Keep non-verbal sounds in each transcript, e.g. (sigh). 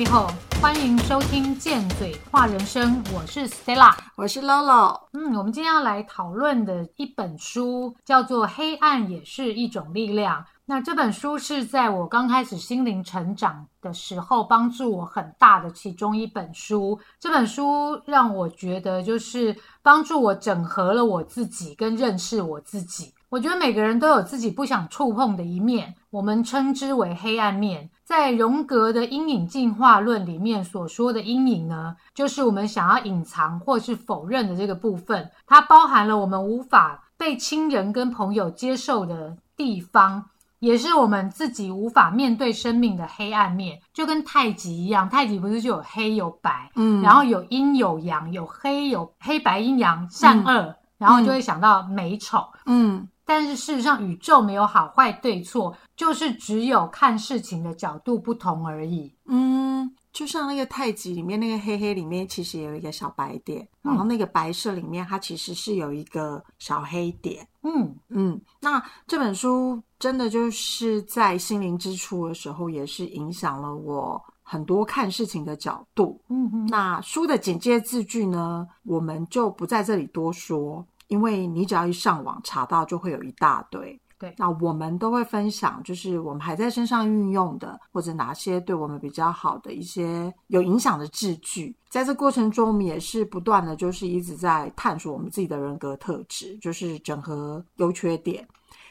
你好，欢迎收听《贱嘴话人生》，我是 Stella，我是 Lolo。嗯，我们今天要来讨论的一本书叫做《黑暗也是一种力量》。那这本书是在我刚开始心灵成长的时候，帮助我很大的其中一本书。这本书让我觉得，就是帮助我整合了我自己，跟认识我自己。我觉得每个人都有自己不想触碰的一面，我们称之为黑暗面。在荣格的阴影进化论里面所说的阴影呢，就是我们想要隐藏或是否认的这个部分，它包含了我们无法被亲人跟朋友接受的地方，也是我们自己无法面对生命的黑暗面。就跟太极一样，太极不是就有黑有白，嗯，然后有阴有阳，有黑有黑白阴阳善恶，然后就会想到美丑，嗯。但是事实上，宇宙没有好坏对错，就是只有看事情的角度不同而已。嗯，就像那个太极里面那个黑黑里面，其实有一个小白点，然后那个白色里面它其实是有一个小黑点。嗯嗯，那这本书真的就是在心灵之初的时候，也是影响了我很多看事情的角度。嗯嗯，那书的简介字句呢，我们就不在这里多说。因为你只要一上网查到，就会有一大堆。对，那我们都会分享，就是我们还在身上运用的，或者哪些对我们比较好的一些有影响的字句。在这过程中，我们也是不断的，就是一直在探索我们自己的人格特质，就是整合优缺点。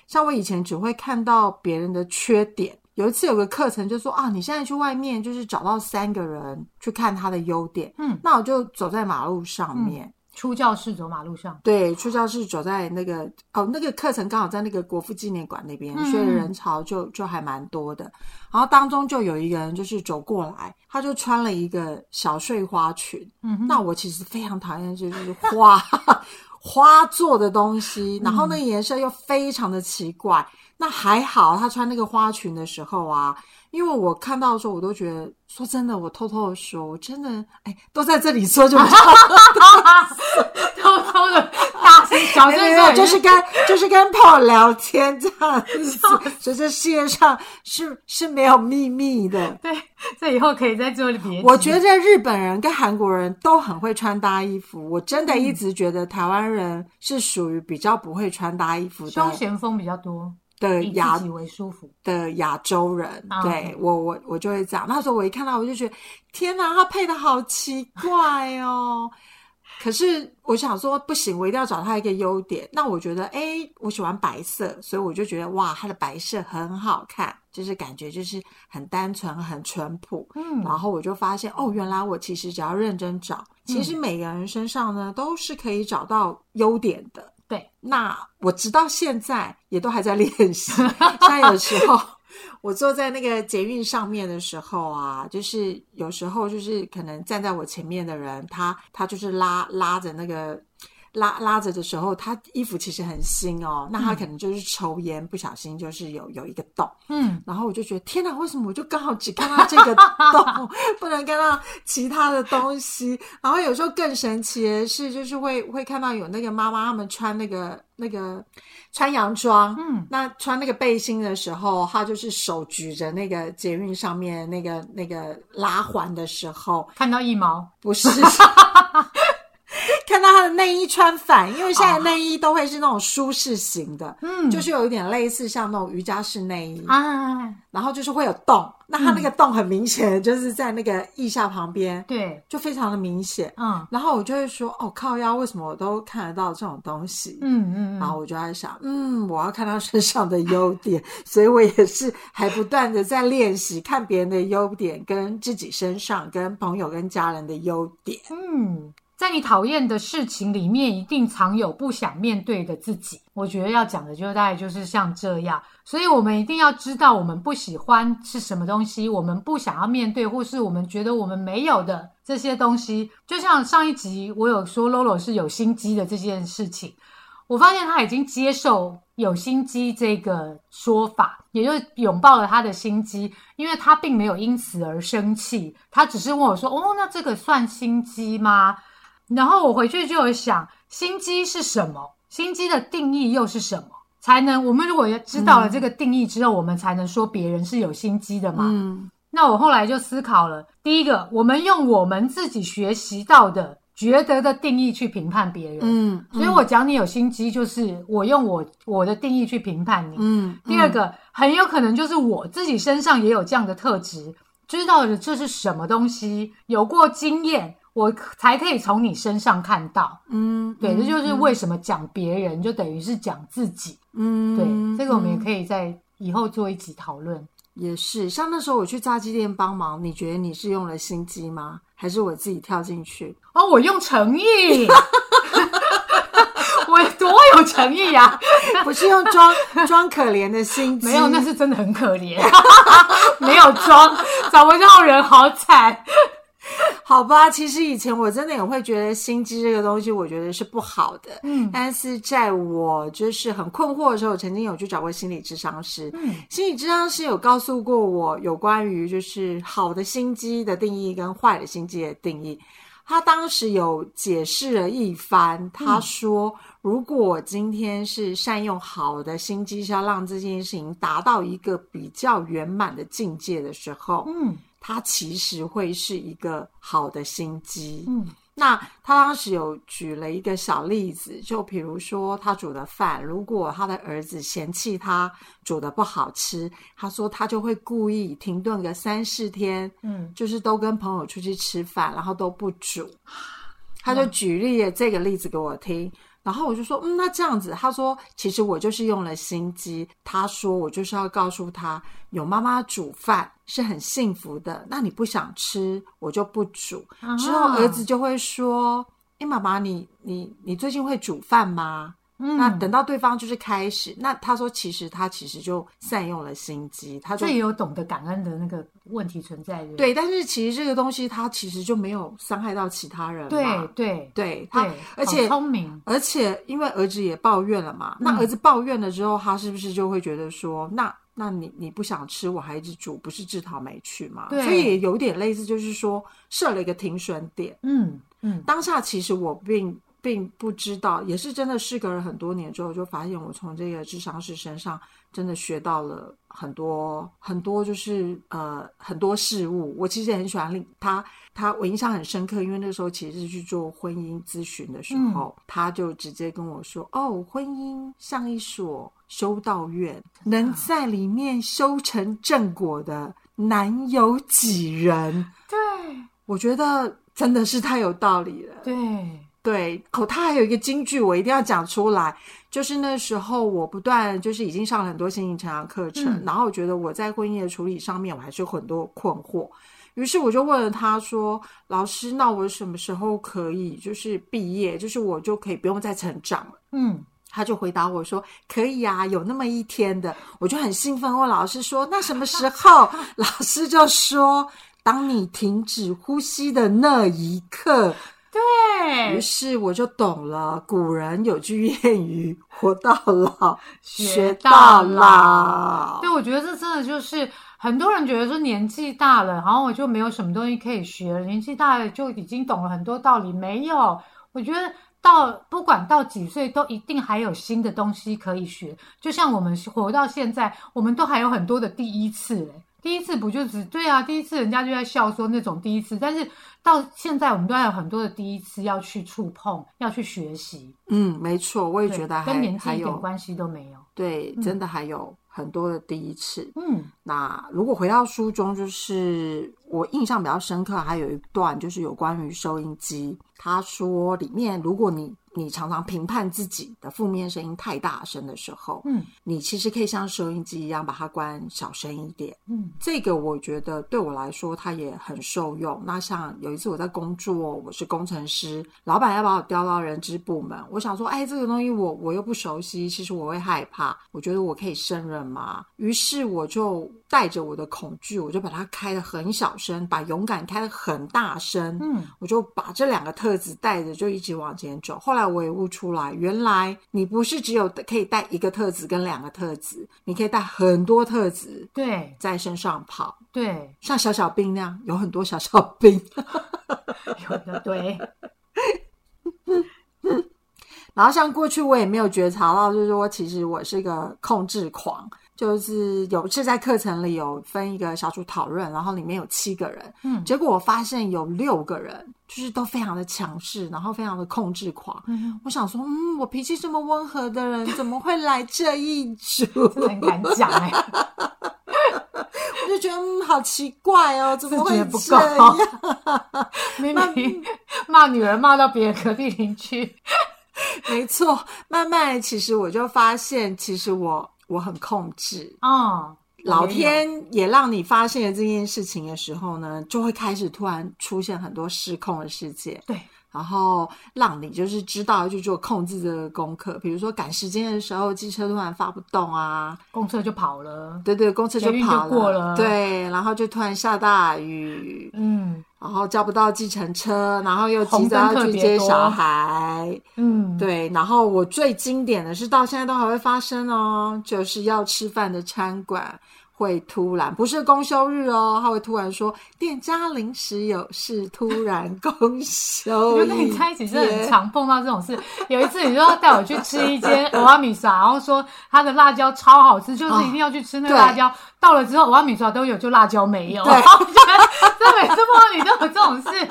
像我以前只会看到别人的缺点，有一次有个课程就说啊，你现在去外面就是找到三个人去看他的优点。嗯，那我就走在马路上面。出教室走马路上，对，出教室走在那个哦，那个课程刚好在那个国父纪念馆那边，所以人潮就就还蛮多的。然后当中就有一个人就是走过来，他就穿了一个小碎花裙。嗯，那我其实非常讨厌就是花 (laughs) 花做的东西，然后那个颜色又非常的奇怪。那还好，他穿那个花裙的时候啊。因为我看到的时候，我都觉得，说真的，我偷偷的说，我真的，哎，都在这里说就好，偷偷的大声小声说，就是跟就是跟朋友聊天这样子，(laughs) 所以这世界上是是没有秘密的。对，这以后可以在这里别。我觉得日本人跟韩国人都很会穿搭衣服，我真的一直觉得台湾人是属于比较不会穿搭衣服的，休闲风比较多。的亚为舒服的亚洲人，对我我我就会这样。那时候我一看到，我就觉得天哪，他配的好奇怪哦。可是我想说，不行，我一定要找他一个优点。那我觉得，哎，我喜欢白色，所以我就觉得哇，他的白色很好看，就是感觉就是很单纯、很淳朴。嗯，然后我就发现，哦，原来我其实只要认真找，其实每个人身上呢都是可以找到优点的。对，那我直到现在也都还在练习。(laughs) 像有时候我坐在那个捷运上面的时候啊，就是有时候就是可能站在我前面的人，他他就是拉拉着那个。拉拉着的时候，他衣服其实很新哦，那他可能就是抽烟，不小心就是有有一个洞，嗯，然后我就觉得天哪，为什么我就刚好只看到这个 (laughs) 洞，不能看到其他的东西？然后有时候更神奇的是，就是会会看到有那个妈妈他们穿那个那个穿洋装，嗯，那穿那个背心的时候，他就是手举着那个捷运上面那个那个拉环的时候，看到一毛。不是。(laughs) (laughs) (laughs) 看到他的内衣穿反，因为现在内衣都会是那种舒适型的，嗯，就是有一点类似像那种瑜伽式内衣啊，然后就是会有洞，那他那个洞很明显，就是在那个腋下旁边，对，就非常的明显，嗯，然后我就会说，哦，靠腰，为什么我都看得到这种东西？嗯嗯，然后我就在想，嗯，我要看他身上的优点，(laughs) 所以我也是还不断的在练习看别人的优点，跟自己身上，跟朋友跟家人的优点，嗯。在你讨厌的事情里面，一定藏有不想面对的自己。我觉得要讲的就大概就是像这样，所以我们一定要知道我们不喜欢是什么东西，我们不想要面对，或是我们觉得我们没有的这些东西。就像上一集我有说 Lolo 是有心机的这件事情，我发现他已经接受有心机这个说法，也就拥抱了他的心机，因为他并没有因此而生气，他只是问我说：“哦，那这个算心机吗？”然后我回去就有想，心机是什么？心机的定义又是什么？才能我们如果知道了这个定义之后，我们才能说别人是有心机的嘛？嗯，那我后来就思考了，第一个，我们用我们自己学习到的、觉得的定义去评判别人。嗯，所以我讲你有心机，就是我用我我的定义去评判你。嗯，第二个，很有可能就是我自己身上也有这样的特质，知道了这是什么东西，有过经验，我才可以从你身上看到。嗯，对，嗯这就是为什么讲别人就等于是讲自己。嗯，对，这个我们也可以在以后做一集讨论。也是，像那时候我去炸鸡店帮忙，你觉得你是用了心机吗？还是我自己跳进去？哦，我用诚意，(laughs) 我多有诚意啊！(laughs) 不是用装 (laughs) 装可怜的心机，没有，那是真的很可怜，没有装，找不到人，好惨。(laughs) 好吧，其实以前我真的也会觉得心机这个东西，我觉得是不好的。嗯但是在我就是很困惑的时候，我曾经有去找过心理智商师。嗯心理智商师有告诉过我有关于就是好的心机的定义跟坏的心机的定义。他当时有解释了一番，他说：“如果我今天是善用好的心机，是要让这件事情达到一个比较圆满的境界的时候，嗯它其实会是一个好的心机。嗯那他当时有举了一个小例子，就比如说他煮的饭，如果他的儿子嫌弃他煮的不好吃，他说他就会故意停顿个三四天，嗯就是都跟朋友出去吃饭，然后都不煮。他就举例了这个例子给我听，然后我就说，嗯，那这样子，他说，其实我就是用了心机。他说，我就是要告诉他，有妈妈煮饭是很幸福的。那你不想吃，我就不煮。啊之后儿子就会说，哎，妈妈，你你你最近会煮饭吗？嗯，那等到对方就是开始，那他说其实他其实就善用了心机，他就这也有懂得感恩的那个问题存在的。对，但是其实这个东西他其实就没有伤害到其他人嘛，对对对他，而且聪明。而且因为儿子也抱怨了嘛，那嗯儿子抱怨了之后，他是不是就会觉得说，那那你你不想吃，我还一直煮，不是自讨没趣吗？对所以也有点类似，就是说设了一个停损点。嗯嗯当下其实我并并不知道，也是真的事隔了很多年之后，就发现我从这个智商师身上真的学到了很多很多，就是呃很多事物。我其实也很喜欢他他，我印象很深刻，因为那时候其实是去做婚姻咨询的时候，他就直接跟我说：“哦，婚姻像一所修道院，能在里面修成正果的，难有几人。”对我觉得真的是太有道理了。对，对，哦，他还有一个金句，我一定要讲出来。就是那时候我不断就是已经上了很多心灵成长课程，嗯然后我觉得我在婚姻的处理上面我还是有很多困惑，于是我就问了他说：“老师，那我什么时候可以就是毕业，就是我就可以不用再成长了？”嗯他就回答我说：“可以啊，有那么一天的。”我就很兴奋问老师说：“那什么时候？” (laughs) 老师就说：“当你停止呼吸的那一刻。”于对，是我就懂了，古人有句谚语：“活到老，(laughs) 学到到老老。对，我觉得这真的就是很多人觉得说年纪大了，然后我就没有什么东西可以学了，年纪大了就已经懂了很多道理。没有，我觉得到不管到几岁，都一定还有新的东西可以学。就像我们活到现在，我们都还有很多的第一次嘞。第一次不就只对啊？第一次人家就在笑说那种第一次，但是到现在我们都还有很多的第一次要去触碰，要去学习。”嗯，没错，我也觉得还跟年纪有一点关系都没有。对，真的还有很多的第一次。嗯那如果回到书中，就是我印象比较深刻，还有一段就是有关于收音机。他说里面，如果你你常常评判自己的负面声音太大声的时候，嗯你其实可以像收音机一样把它关小声一点。嗯这个我觉得对我来说，它也很受用。那像有一次我在工作，我是工程师，老板要把我调到人资部门，我想说，哎，这个东西我我又不熟悉，其实我会害怕。我觉得我可以胜任吗？于是我就带着我的恐惧，我就把它开得很小声，把勇敢开得很大声。嗯，我就把这两个特质带着，就一直往前走。后来我也悟出来，原来你不是只有可以带一个特质跟两个特质，你可以带很多特质对在身上跑。对，像小小兵那样，有很多小小兵。(laughs) 有的对，然后像过去我也没有觉察到，就是说其实我是一个控制狂，就是有是在课程里有分一个小组讨论，然后里面有七个人，嗯结果我发现有六个人就是都非常的强势，然后非常的控制狂。嗯，我想说，嗯，我脾气这么温和的人，怎么会来这一组？很敢讲哎、(laughs) 我就觉得，嗯，好奇怪哦，怎么会这够样？(laughs) 明明骂女儿骂到别人隔壁邻居，(laughs) 没错，慢慢其实我就发现，其实我我很控制。哦，老天也让你发现了这件事情的时候呢，就会开始突然出现很多失控的事件。对，然后让你就是知道要去做控制这个功课，比如说赶时间的时候，机车突然发不动啊，公车就跑了，对对，公车就跑过了。对，然后就突然下大雨，嗯。然后叫不到计程车，然后又急红着要去接小孩，嗯，对，然后我最经典的是到现在都还会发生哦，就是要吃饭的餐馆会突然不是公休日哦，他会突然说店家临时有事，突然公休 (laughs) 我就跟你在一起是很常碰到这种事。有一次，你就要带我去吃一间欧阿米莎，然后说他的辣椒超好吃，就是一定要去吃那个辣椒。到了之后，欧阿米莎都有，就辣椒没有。对这每次碰到你都有这种事。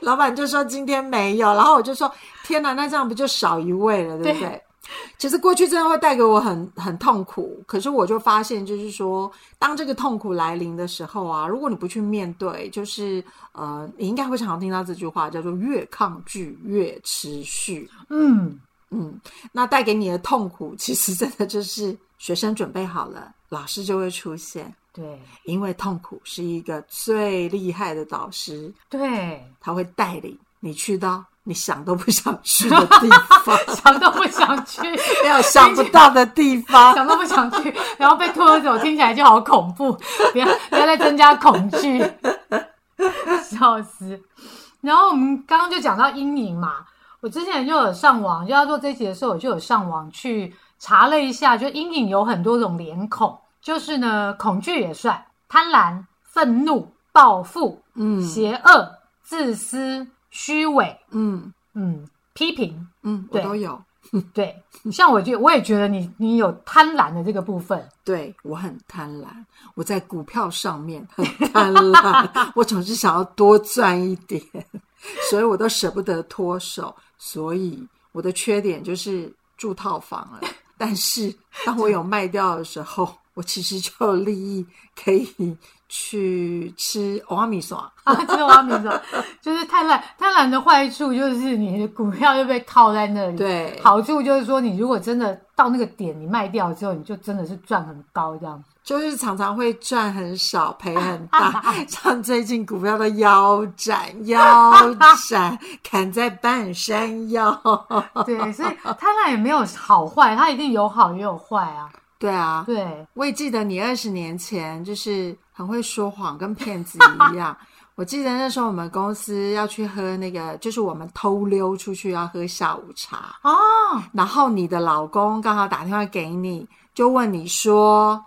老板就说今天没有，然后我就说天哪，那这样不就少一位了，对不对？其实过去真的会带给我很很痛苦，可是我就发现，就是说，当这个痛苦来临的时候啊，如果你不去面对，就是呃，你应该会常常听到这句话，叫做“越抗拒越持续”。嗯，嗯，那带给你的痛苦，其实真的就是学生准备好了，老师就会出现，对。因为痛苦是一个最厉害的导师，对，他会带领你去到你想都不想去的地方，(laughs) 想都不想去，(laughs) 没有想不到的地方。想都不想去，然后被拖走，听起来就好恐怖。(laughs) 不要不要再增加恐惧，笑死。然后我们刚刚就讲到阴影嘛，我之前就有上网，就要做这一集的时候，我就有上网去查了一下，就阴影有很多种脸孔，就是呢，恐惧也算，贪婪、愤怒、报复、嗯邪恶、自私、虚伪，嗯嗯，批评，嗯，我对都有。对，像我觉得我也觉得你你有贪婪的这个部分，对我很贪婪，我在股票上面很贪婪，(laughs) 我总是想要多赚一点，所以我都舍不得脱手。所以我的缺点就是住套房了。(laughs) 但是当我有卖掉的时候，我其实就有利益可以去吃欧阿米爽。啊，这个我要明说，就是贪婪，贪婪的坏处就是你的股票就被套在那里。，对，好处就是说，你如果真的到那个点，你卖掉之后，你就真的是赚很高这样。就是常常会赚很少，赔很大，(laughs) 像最近股票的腰斩，腰斩，砍在半山腰。对，所以贪婪也没有好坏，它一定有好也有坏啊。对啊，对，我也记得你二十年前就是很会说谎，跟骗子一样。(laughs) 我记得那时候我们公司要去喝那个，就是我们偷溜出去要喝下午茶，哦，然后你的老公刚好打电话给你，就问你说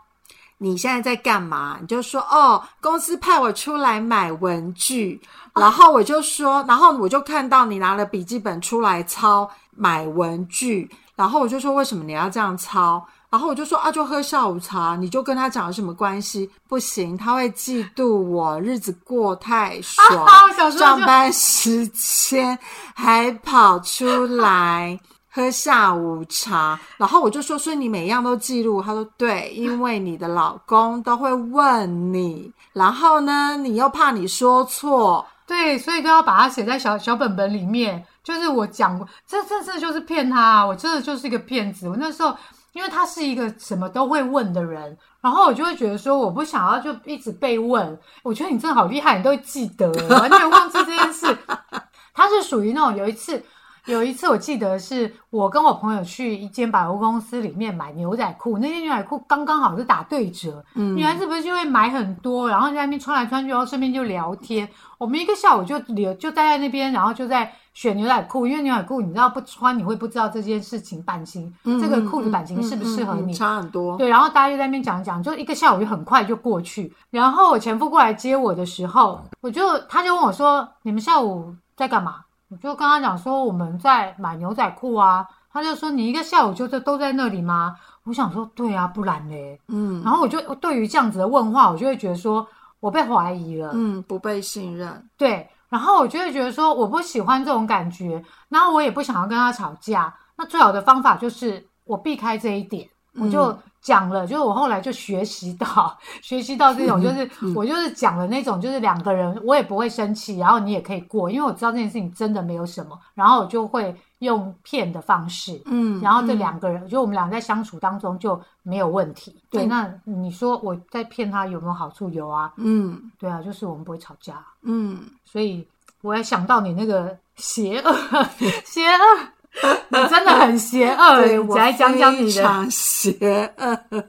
你现在在干嘛？你就说哦，公司派我出来买文具。然后我就说，然后我就看到你拿了笔记本出来抄买文具，然后我就说为什么你要这样抄？然后我就说啊，就喝下午茶，你就跟他讲有什么关系？不行，他会嫉妒我日子过太爽，(laughs) 上班时间还跑出来喝下午茶。然后我就说，所以你每样都记录？他说对，因为你的老公都会问你，然后呢，你又怕你说错，对，所以都要把它写在小小本本里面。就是我讲过，这这这就是骗他、啊，我真的就是一个骗子。我那时候，因为他是一个什么都会问的人，然后我就会觉得说，我不想要就一直被问。我觉得你真的好厉害，你都会记得，完全忘记这件事。(laughs) 他是属于那种有一次。有一次我记得是我跟我朋友去一间百货公司里面买牛仔裤，那件牛仔裤刚刚好是打对折，嗯女孩子不是就会买很多，然后在那边穿来穿去，然后顺便就聊天。我们一个下午就留就待在那边，然后就在选牛仔裤，因为牛仔裤你知道不穿你会不知道这件事情版型，这个裤子版型适不适合你。嗯嗯嗯差很多。对，然后大家就在那边讲讲，就一个下午就很快就过去。然后我前夫过来接我的时候，我就他就问我说：“你们下午在干嘛？”我就跟他讲说：“我们在买牛仔裤啊。”他就说：“你一个下午就都都在那里吗？”我想说，对啊，不然嘞。嗯然后我就对于这样子的问话，我就会觉得说我被怀疑了。嗯，不被信任，对，然后我就会觉得说我不喜欢这种感觉，然后我也不想要跟他吵架。那最好的方法就是我避开这一点，我就讲了，就是我后来就学习到，学习到这种，就是我就是讲了那种，就是两个人我也不会生气，然后你也可以过，因为我知道这件事情真的没有什么，然后我就会用骗的方式。嗯，然后这嗯两个人，就我们俩在相处当中就没有问题。对，嗯那你说我在骗他有没有好处？有啊，嗯对啊，就是我们不会吵架。嗯，所以我也想到你那个邪恶，(laughs) 邪恶，(laughs) 你真的很邪恶。(laughs) 来讲讲你的，非常邪恶。(laughs)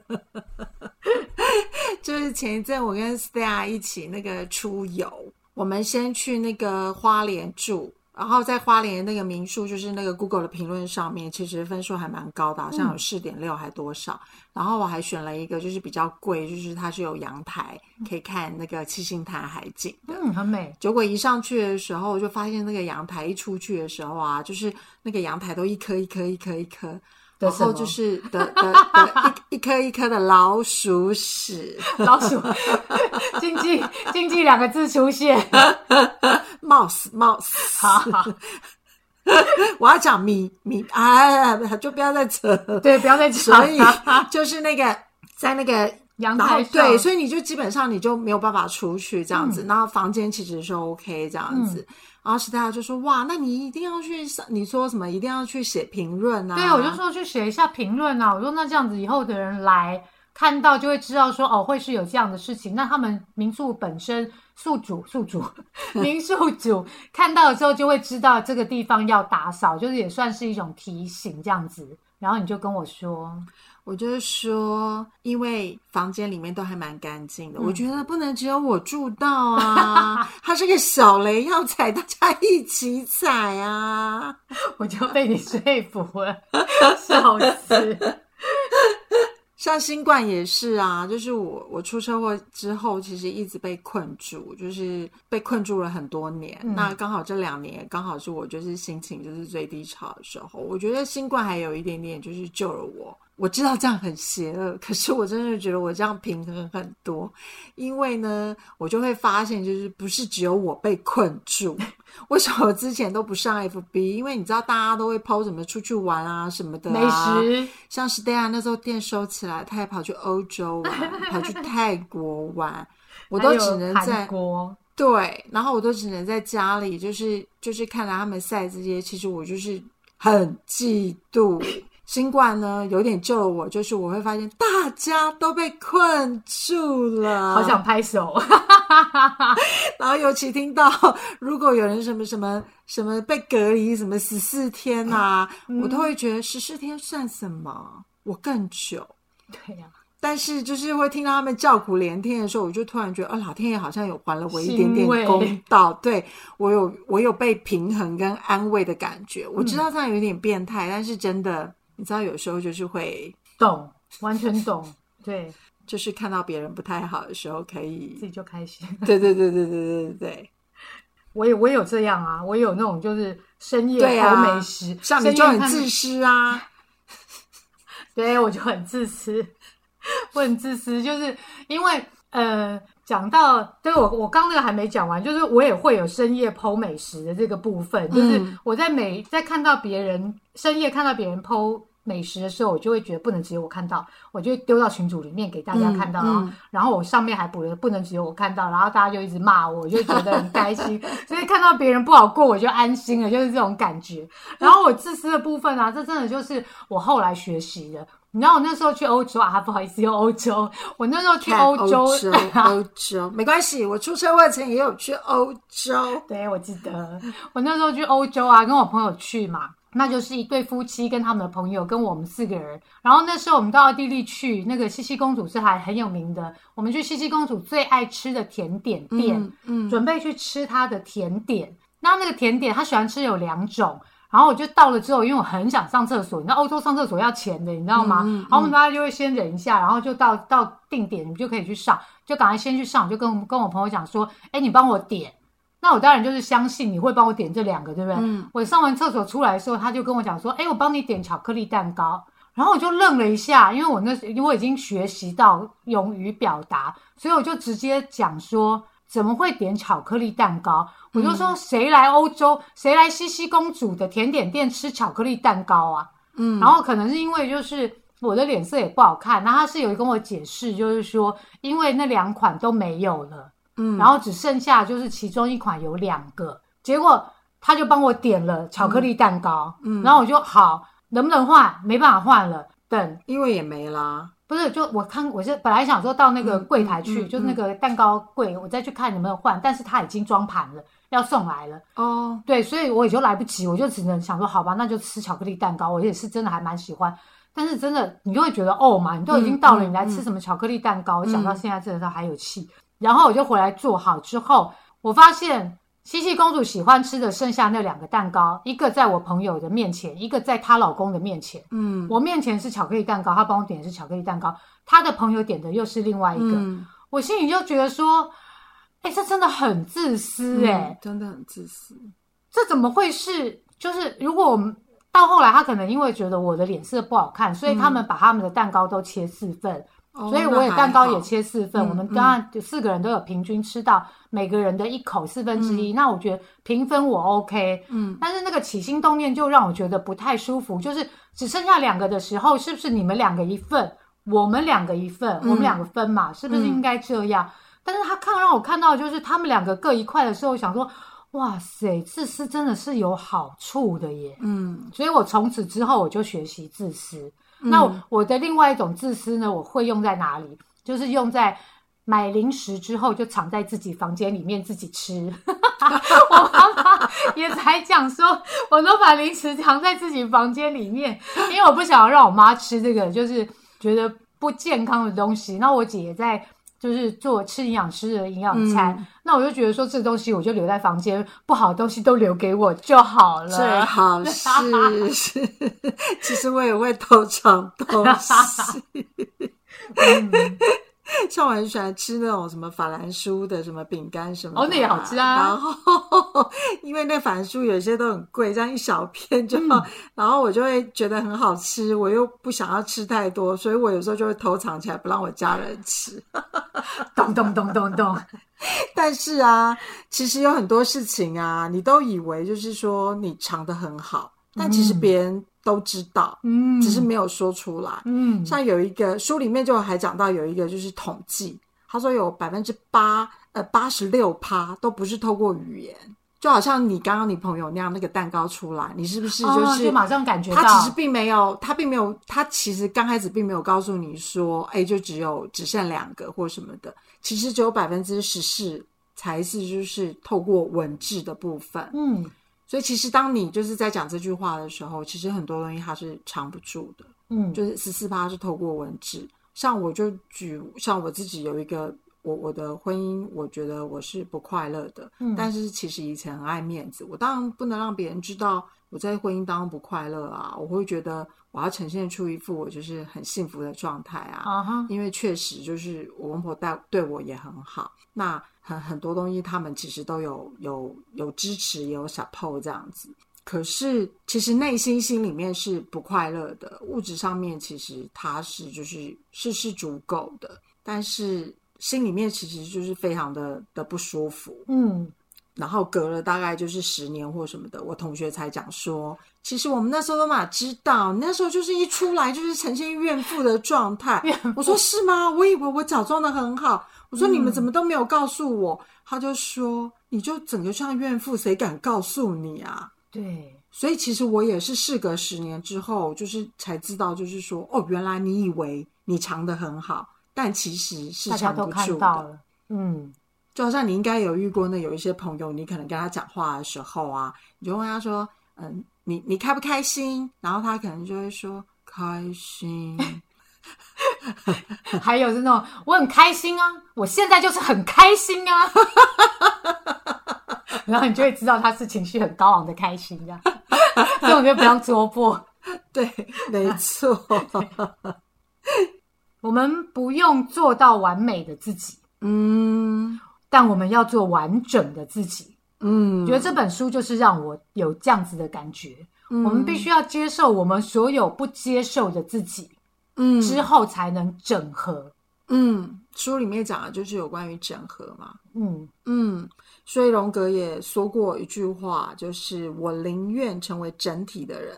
就是前一阵我跟 Stella 一起那个出游，我们先去那个花莲住。然后在花莲那个民宿，就是那个 Google 的评论上面，其实分数还蛮高的，好像有四点六还多少。然后我还选了一个，就是比较贵，就是它是有阳台，可以看那个七星潭海景的。嗯，很美。结果一上去的时候，我就发现那个阳台一出去的时候啊，就是那个阳台都一颗一颗一颗一颗，然后就是的的的一一颗一颗的老鼠屎 (laughs) 老鼠，经济经济两个字出现，，mouse (laughs) mouse。好 (laughs) 好，我要讲米米，哎，就不要再扯了。对，不要再扯所讲以就是那个在那个阳台上，对，所以你就基本上你就没有办法出去这样嗯子，然后房间其实是 OK 这样子。然后史大就说：“哇，那你一定要去，你说什么一定要去写评论啊？”对，我就说去写一下评论啊。我说那这样子以后的人来看到就会知道说哦，会是有这样的事情。那他们民宿本身宿主宿主 (laughs) 民宿主看到了之后就会知道这个地方要打扫，就是也算是一种提醒这样子。然后你就跟我说，我就是说，因为房间里面都还蛮干净的，嗯我觉得不能只有我住到啊，(laughs) 它是个小雷要踩，大家一起踩啊。我就被你说服了，笑死。像新冠也是啊，就是我我出车祸之后，其实一直被困住，就是被困住了很多年。嗯那刚好这两年，刚好是我就是心情就是最低潮的时候。我觉得新冠还有一点点就是救了我。我知道这样很邪恶，可是我真的觉得我这样平衡很多，因为呢，我就会发现就是不是只有我被困住。为什么我之前都不上 FB？因为你知道大家都会 PO 什么出去玩啊什么的、啊，美食，像 Stella 那时候店收起来，他还跑去欧洲玩，跑去 (laughs) 泰国玩，我都只能在国，对，然后我都只能在家里，就是就是看着他们晒这些，其实我就是很嫉妒。新冠呢，有点救了我，就是我会发现大家都被困住了，好想拍手。(laughs) 然后尤其听到如果有人什么什么什么被隔离什么十四天啊，嗯我都会觉得十四天算什么？我更久。对呀、但是就是会听到他们叫苦连天的时候，我就突然觉得，哦，老天爷好像有还了我一点点公道，对我有我有被平衡跟安慰的感觉。我嗯知道这样有点变态，但是真的，你知道有时候就是会，懂，完全懂。对就是看到别人不太好的时候，可以自，己就开心。对对对对对对对对，(laughs) 我也我也有这样啊，我也有那种就是深夜对啊偷美食，像你就很自私啊，(laughs) 对我就很自私，(laughs) 我很自私，就是因为呃，讲到对我我刚那个还没讲完，就是我也会有深夜剖美食的这个部分，就是嗯我在每在看到别人深夜看到别人剖。美食的时候，我就会觉得不能只有我看到，我就丢到群组里面给大家看到，然后我上面还补了不能只有我看到，然后大家就一直骂我，我就觉得很开心，(laughs) 所以看到别人不好过，我就安心了，就是这种感觉。然后我自私的部分啊，这真的就是我后来学习的。你知道我那时候去欧洲啊，不好意思，又欧洲。(laughs) 我那时候去看欧欧洲，洲欧洲 (laughs) 没关系，我出车祸前也有去欧洲，对我记得我那时候去欧洲啊，跟我朋友去嘛，那就是一对夫妻跟他们的朋友跟我们四个人。然后那时候我们到奥地利去，那个茜茜公主是还很有名的，我们去茜茜公主最爱吃的甜点店，嗯嗯准备去吃她的甜点。那那个甜点她喜欢吃有两种。然后我就到了之后，因为我很想上厕所，你知道欧洲上厕所要钱的，你知道吗？嗯嗯然后我们大家就会先忍一下，然后就到到定点，你们就可以去上，就赶快先去上，就跟跟我朋友讲说，哎，你帮我点。那我当然就是相信你会帮我点这两个，对不对？嗯我上完厕所出来的时候，他就跟我讲说，哎，我帮你点巧克力蛋糕。然后我就愣了一下，因为我那因为我已经学习到勇于表达，所以我就直接讲说怎么会点巧克力蛋糕？我就说谁来欧洲，谁来西西公主的甜点店吃巧克力蛋糕啊？嗯，然后可能是因为就是我的脸色也不好看，那他是有跟我解释，就是说因为那两款都没有了，嗯。然后只剩下就是其中一款有两个，结果他就帮我点了巧克力蛋糕，嗯。然后我就好，能不能换？没办法换了，等。因为也没啦，不是就我看我是本来想说到那个嗯柜台去，嗯嗯就是那个蛋糕柜，我再去看有没有换，但是他已经装盘了，要送来了。哦，对，所以我也就来不及，我就只能想说，好吧，那就吃巧克力蛋糕。我也是真的还蛮喜欢，但是真的你就会觉得哦嘛，你都已经到了，嗯你来吃嗯什么巧克力蛋糕？我想到现在真的是还有气。然后我就回来做好之后，我发现西西公主喜欢吃的剩下那两个蛋糕，一个在我朋友的面前，一个在她老公的面前。嗯我面前是巧克力蛋糕，她帮我点的是巧克力蛋糕，她的朋友点的又是另外一个。嗯，我心里就觉得说，哎、这真的很自私哎、嗯真的很自私，这怎么会是？就是如果我们到后来，他可能因为觉得我的脸色不好看，所以他们把他们的蛋糕都切四份，哦所以我也蛋糕也切四份。嗯我们刚刚就四个人都有平均吃到每个人的一口四分之一，那我觉得平分我 OK。嗯但是那个起心动念就让我觉得不太舒服，就是只剩下两个的时候，是不是你们两个一份，我们两个一份，嗯我们两个分嘛？是不是应该这样？但是他看让我看到，就是他们两个各一块的时候，我想说，哇塞，自私真的是有好处的耶。嗯所以我从此之后我就学习自私。那我我的另外一种自私呢，我会用在哪里？就是用在买零食之后就藏在自己房间里面自己吃。(laughs) 我妈妈也才讲说，我都把零食藏在自己房间里面，因为我不想要让我妈吃这个，就是觉得不健康的东西。那我姐也在。就是做吃营养师的营养餐，嗯那我就觉得说这东西我就留在房间，不好的东西都留给我就好了。最好是是，(laughs) 其实我也会偷 (laughs) 藏东西。嗯 (laughs) 像我很喜欢吃那种什么法兰酥的什么饼干什么的哦那也好吃啊。然后因为那法兰酥有些都很贵，这样一小片就，嗯。然后我就会觉得很好吃，我又不想要吃太多，所以我有时候就会偷藏起来，不让我家人吃。咚咚咚咚咚，(laughs) 但是啊，其实有很多事情啊，你都以为就是说你藏得很好，但其实别人都知道，嗯，只是没有说出来。嗯，像有一个书里面就还讲到有一个就是统计，他说有百分之八呃八十六趴都不是透过语言，就好像你刚刚你朋友那样那个蛋糕出来，你是不是哦就是、就马上感觉到，他其实并没有，他并没有，他其实刚开始并没有告诉你说，哎，就只有只剩两个或什么的，其实只有百分之十四才是就是透过文字的部分。嗯所以其实当你就是在讲这句话的时候，其实很多东西它是藏不住的。嗯，就是十四趴是透过文字。像我就举，像我自己有一个，我我的婚姻，我觉得我是不快乐的，嗯但是其实以前很爱面子，我当然不能让别人知道我在婚姻当中不快乐啊，我会觉得我要呈现出一副我就是很幸福的状态啊，啊哈，因为确实就是我公婆带对我也很好，那很很多东西他们其实都有有有支持，也有 support 这样子。可是其实内心心里面是不快乐的，物质上面其实他是就是是是足够的，但是心里面其实就是非常的的不舒服。嗯然后隔了大概就是十年或什么的，我同学才讲说，其实我们那时候都嘛知道，你那时候就是一出来就是呈现怨妇的状态。我说是吗？我以为我假装的很好。我说你们怎么都没有告诉我？他就说你就整个像怨妇，谁敢告诉你啊？对，所以其实我也是事隔十年之后，就是才知道，就是说哦，原来你以为你藏得很好，但其实是大家都藏不住的。看到了，嗯就好像你应该有遇过，那有一些朋友，你可能跟他讲话的时候啊，你就问他说：“嗯，你你开不开心？”然后他可能就会说：“开心。(laughs) 还有是那种我很开心啊，我现在就是很开心啊，(laughs) 然后你就会知道他是情绪很高昂的开心这样，(laughs) 这种就不要捉破。”对，没错。我们不用做到完美的自己，嗯但我们要做完整的自己。嗯，觉得这本书就是让我有这样子的感觉。我们必须要接受我们所有不接受的自己，嗯之后才能整合。嗯，书里面讲的就是有关于整合嘛。嗯嗯，所以荣格也说过一句话，就是我宁愿成为整体的人，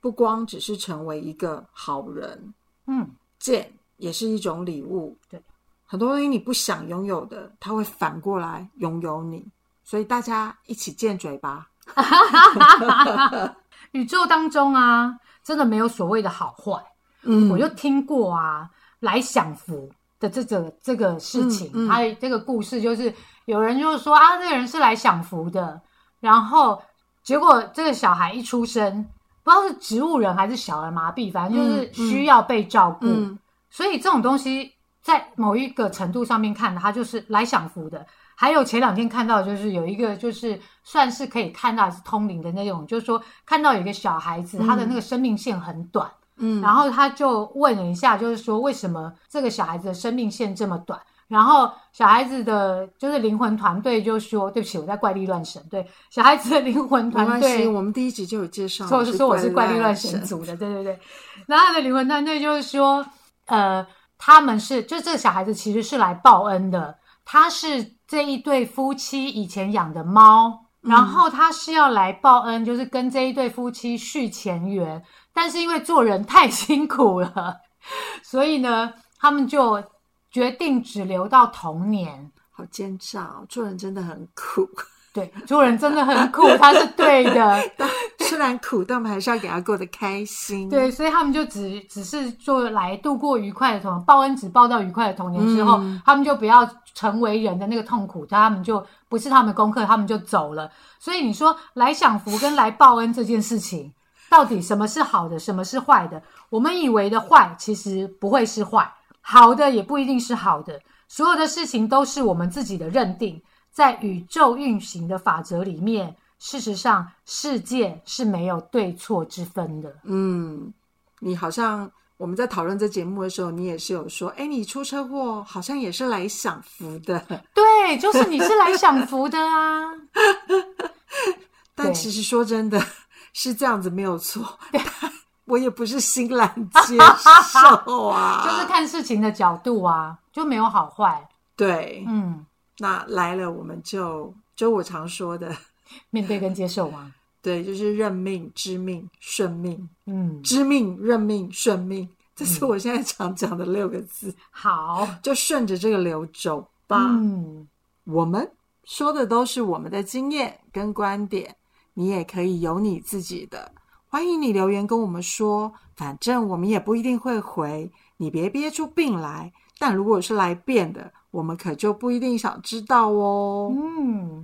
不光只是成为一个好人。嗯，剑也是一种礼物，对，很多东西你不想拥有的，它会反过来拥有你。所以大家一起贱嘴吧。(laughs) 宇宙当中啊，真的没有所谓的好坏。嗯，我就听过啊，来享福的这个这个事情，嗯嗯。还有这个故事，就是有人就是说啊，这个人是来享福的，然后结果这个小孩一出生，不知道是植物人还是小儿麻痹，反正就是需要被照顾，嗯。所以这种东西在某一个程度上面看，他就是来享福的。还有前两天看到，就是有一个就是算是可以看到是通灵的那种，就是说看到有一个小孩子，他的那个生命线很短。嗯，然后他就问了一下，就是说为什么这个小孩子的生命线这么短？然后小孩子的就是灵魂团队就说：“对不起，我在怪力乱神。”对，小孩子的灵魂团，队我们第一集就有介绍，说是说我是怪力乱神神。族的，对对对。然后他的灵魂团队就是说，呃，他们是就这个小孩子其实是来报恩的，他是这一对夫妻以前养的猫，然后他是要来报恩，就是跟这一对夫妻续前缘。但是因为做人太辛苦了，(laughs) 所以呢，他们就决定只留到童年。好奸诈哦，做人真的很苦。对，做人真的很苦，他是对的。(laughs) 虽然苦，但我们还是要给他过得开心。，对，所以他们就只只是做来度过愉快的童报恩，只报到愉快的童年之后，嗯他们就不要成为人的那个痛苦，他们就不是他们的功课，他们就走了。所以你说来享福跟来报恩这件事情，到底什么是好的，什么是坏的？我们以为的坏，其实不会是坏；好的也不一定是好的。所有的事情都是我们自己的认定，在宇宙运行的法则里面，事实上世界是没有对错之分的。嗯，你好像我们在讨论这节目的时候，你也是有说，哎，你出车祸好像也是来享福的，(laughs) 对，就是你是来享福的啊。(laughs) 但其实说真的是这样子没有错，(laughs) 我也不是欣然接受啊，就是看事情的角度啊，就没有好坏。对，嗯，那来了我们就就我常说的，(laughs) 面对跟接受嘛。(laughs) 对，就是认命、知命、顺命、嗯，知命、认命、顺命，这是我现在常讲的六个字，(laughs) 好。就顺着这个流走吧。嗯，我们说的都是我们的经验跟观点，你也可以有你自己的。欢迎你留言跟我们说，反正我们也不一定会回，你别憋出病来。但如果是来变的，我们可就不一定想知道哦。嗯，